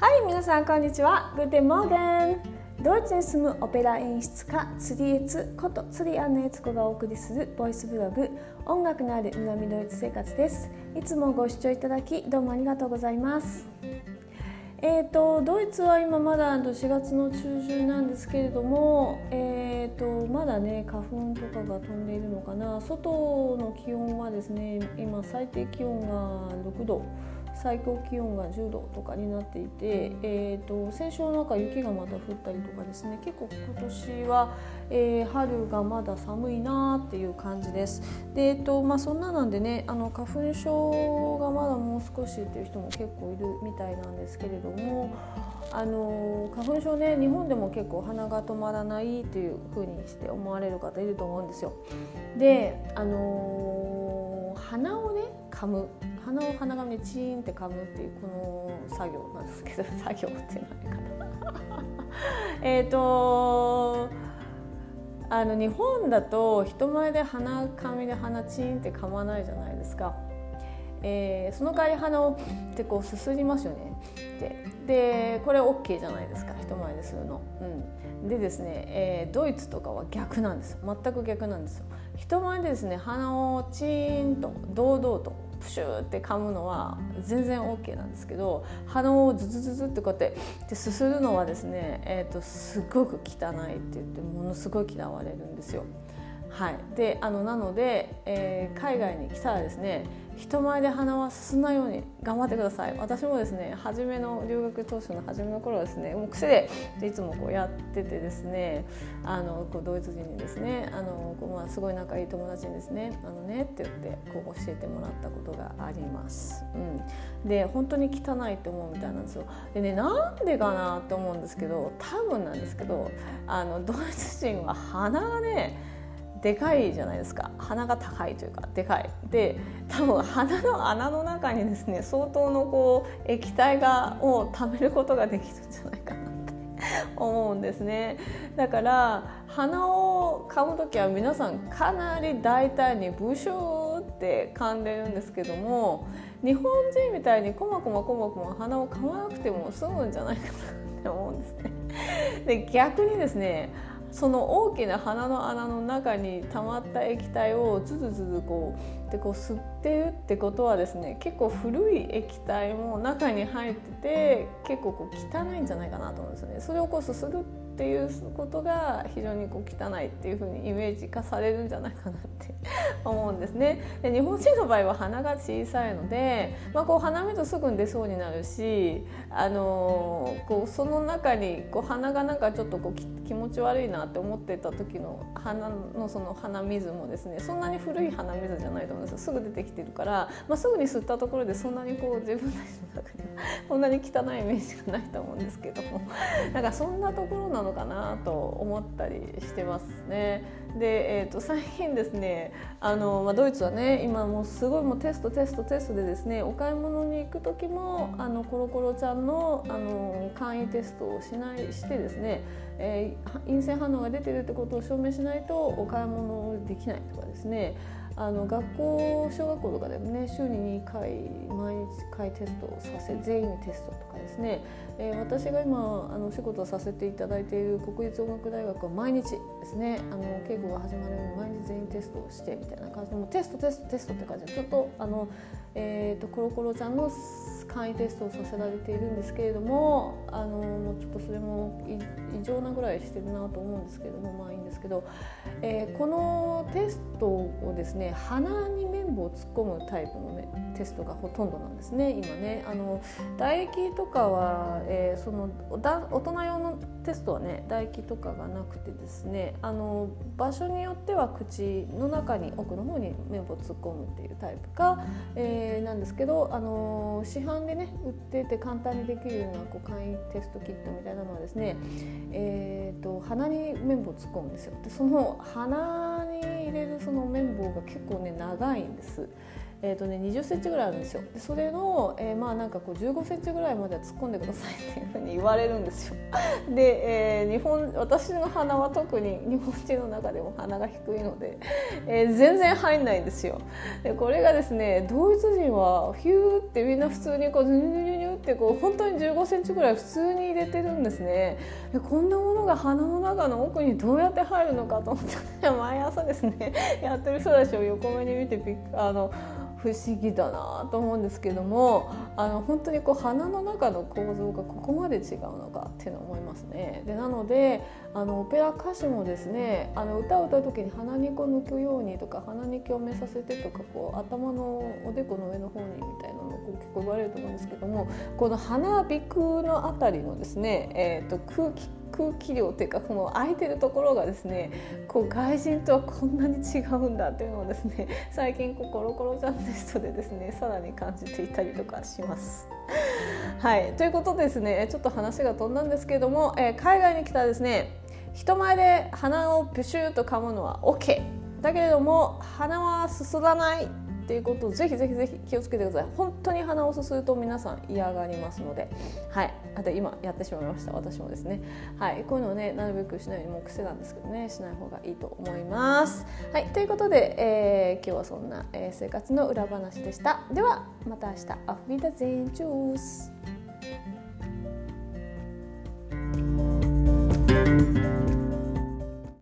はい皆さんこんにちは。 Guten Morgen ドイツに住むオペラ演出家釣りエツこと釣りアンネエツコがお送りするボイスブログ音楽のある南ドイツ生活です。いつもご視聴いただきどうもありがとうございます。えーと、ドイツは今まだ4月の中旬なんですけれども、えーと、まだね花粉とかが飛んでいるのかな。外の気温はですね今最低気温が6度。最高気温が10度とかになっていて、えーと、先週の中雪がまた降ったりとかですね結構今年は、えー、春がまだ寒いなっていう感じです。でえーとまあ、そんななんでねあの花粉症がまだもう少しっていう人も結構いるみたいなんですけれどもあの花粉症ね日本でも結構鼻が止まらないっていう風にして思われる方いると思うんですよ。であの鼻をね噛む。鼻を鼻紙でチーンって噛むっていうこの作業なんですけど作業ってないかな。えっとあの日本だと人前で鼻紙で鼻チーンって噛まないじゃないですか。えー、その代わり鼻をってこうすすりますよね。ででこれ OK じゃないですか人前でするの。うん、でですね、えー、ドイツとかは逆なんです全く逆なんですよ。人前でですね鼻をチーンと堂々とプシューって噛むのは全然 OK なんですけど鼻をズズズズってこうやってですするのはですね、えーと、すごく汚いって言ってものすごい嫌われるんですよ。はい、であのなので、えー、海外に来たらですね人前で鼻はすすんないように頑張ってください私もですね初めの留学当初の初めの頃はですねもう癖でいつもこうやっててですねあのこうドイツ人にですねあのこう、まあ、すごい仲いい友達にですね「あのね」って言ってこう教えてもらったことがあります。うん、で本当に汚いって思うみたいなんですよ。でねなんでかなって思うんですけど多分なんですけどあのドイツ人は鼻がねでかいじゃないですか。鼻が高いというかでかい。で多分鼻の穴の中にですね相当のこう液体がを溜めることができるんじゃないかなって思うんですね。だから鼻を噛む時は皆さんかなり大胆にブシューって噛んでるんですけども日本人みたいにこまこまこまこま鼻を噛まなくても済むんじゃないかなって思うんですね。で逆にですねその大きな鼻の穴の中に溜まった液体をつずつずこうでこう吸ってるってことはですね結構古い液体も中に入ってて結構こう汚いんじゃないかなと思うんですよね。それをこうすするっていうことが非常にこう汚いっていうふうにイメージ化されるんじゃないかなって 思うんですね。で日本人の場合は鼻が小さいので、まあ、こう鼻水すぐに出そうになるし、あのー、こうその中にこう鼻がなんかちょっとこう気持ち悪いなって思ってた時の鼻のその鼻水もですねそんなに古い鼻水じゃないと思うんですよすぐ出てきてるから、まあ、すぐに吸ったところでそんなにこう自分たちの中にこんなに汚いイメージがないと思うんですけどもなんかそんなところなののかなと思ったりしてますね。で、えー、と最近ですねあの、まあ、ドイツはね今もうすごいもうテストテストテストでですねお買い物に行く時もあのコロコロちゃんのあの簡易テストをしないしてですね、えー、陰性反応が出てるってことを証明しないとお買い物できないとかですねあの学校小学校とかでもね。週に2回毎日回テストをさせ全員にテストとかですね、えー、私が今あのお仕事をさせていただいている国立音楽大学は毎日ですね。あの稽古が始まるように毎日全員テストをしてみたいな感じでもテストテストテストって感じでちょっとあの、えーと、コロコロちゃんの簡易テストをさせられているんですけれどもあのもうちょっとそれも異常なぐらいしてるなと思うんですけれどもまあですけど、えー、このテストをですね鼻に綿棒を突っ込むタイプの、テストがほとんどなんですね今ね。あの唾液とかは、えー、その大人用のテストはね唾液とかがなくてですねあの場所によっては口の中に奥の方に綿棒を突っ込むっていうタイプか、えー、なんですけどあの市販でね売ってて簡単にできるようなこう簡易テストキットみたいなのはですね、えーと、鼻に綿棒を突っ込むんですよ。でその鼻に入れるその綿棒が結構ね長いんです。えーとね、20センチぐらいあるんですよ。でそれの、えー、まあなんかこう15センチぐらいまでは突っ込んでくださいっていうふうに言われるんですよ。で、えー、日本私の鼻は特に日本人の中でも鼻が低いので、えー、全然入んないんですよ。でこれがですねドイツ人はヒューってみんな普通にこうズニュニュニュってこう本当に15センチぐらい普通に入れてるんですね。でこんなものが鼻の中の奥にどうやって入るのかと思って 毎朝ですねやってる人たちを横目に見てびっあの不思議だなと思うんですけどもあの本当にこう鼻の中の構造がここまで違うのかっていうのを思いますね。でなのであのオペラ歌手もですねあの歌を歌う時に鼻にこう抜くようにとか鼻に共鳴させてとかこう頭のおでこの上の方にみたいなのをこう結構言われると思うんですけどもこの鼻鼻腔の辺りのですね、えーと、空気空気量っていうかこの空いてるところがですねこう外人とはこんなに違うんだっていうのをですね 最近こうコロコロちゃんテストでですねさらに感じていたりとかします。はい。ということでですねちょっと話が飛んだんですけれども、えー、海外に来たらですね人前で鼻をプシューと噛むのは OK だけれども鼻はすすらない。っていうことをぜひぜひぜひ気をつけてください。本当に鼻をすすると皆さん嫌がりますので。はい。あと今やってしまいました。私もですね。はい。こういうのをねなるべくしないようにもう癖なんですけどね。しない方がいいと思います。はい。ということで、えー、今日はそんな、えー、生活の裏話でした。ではまた明日。アフビダゼンチュース。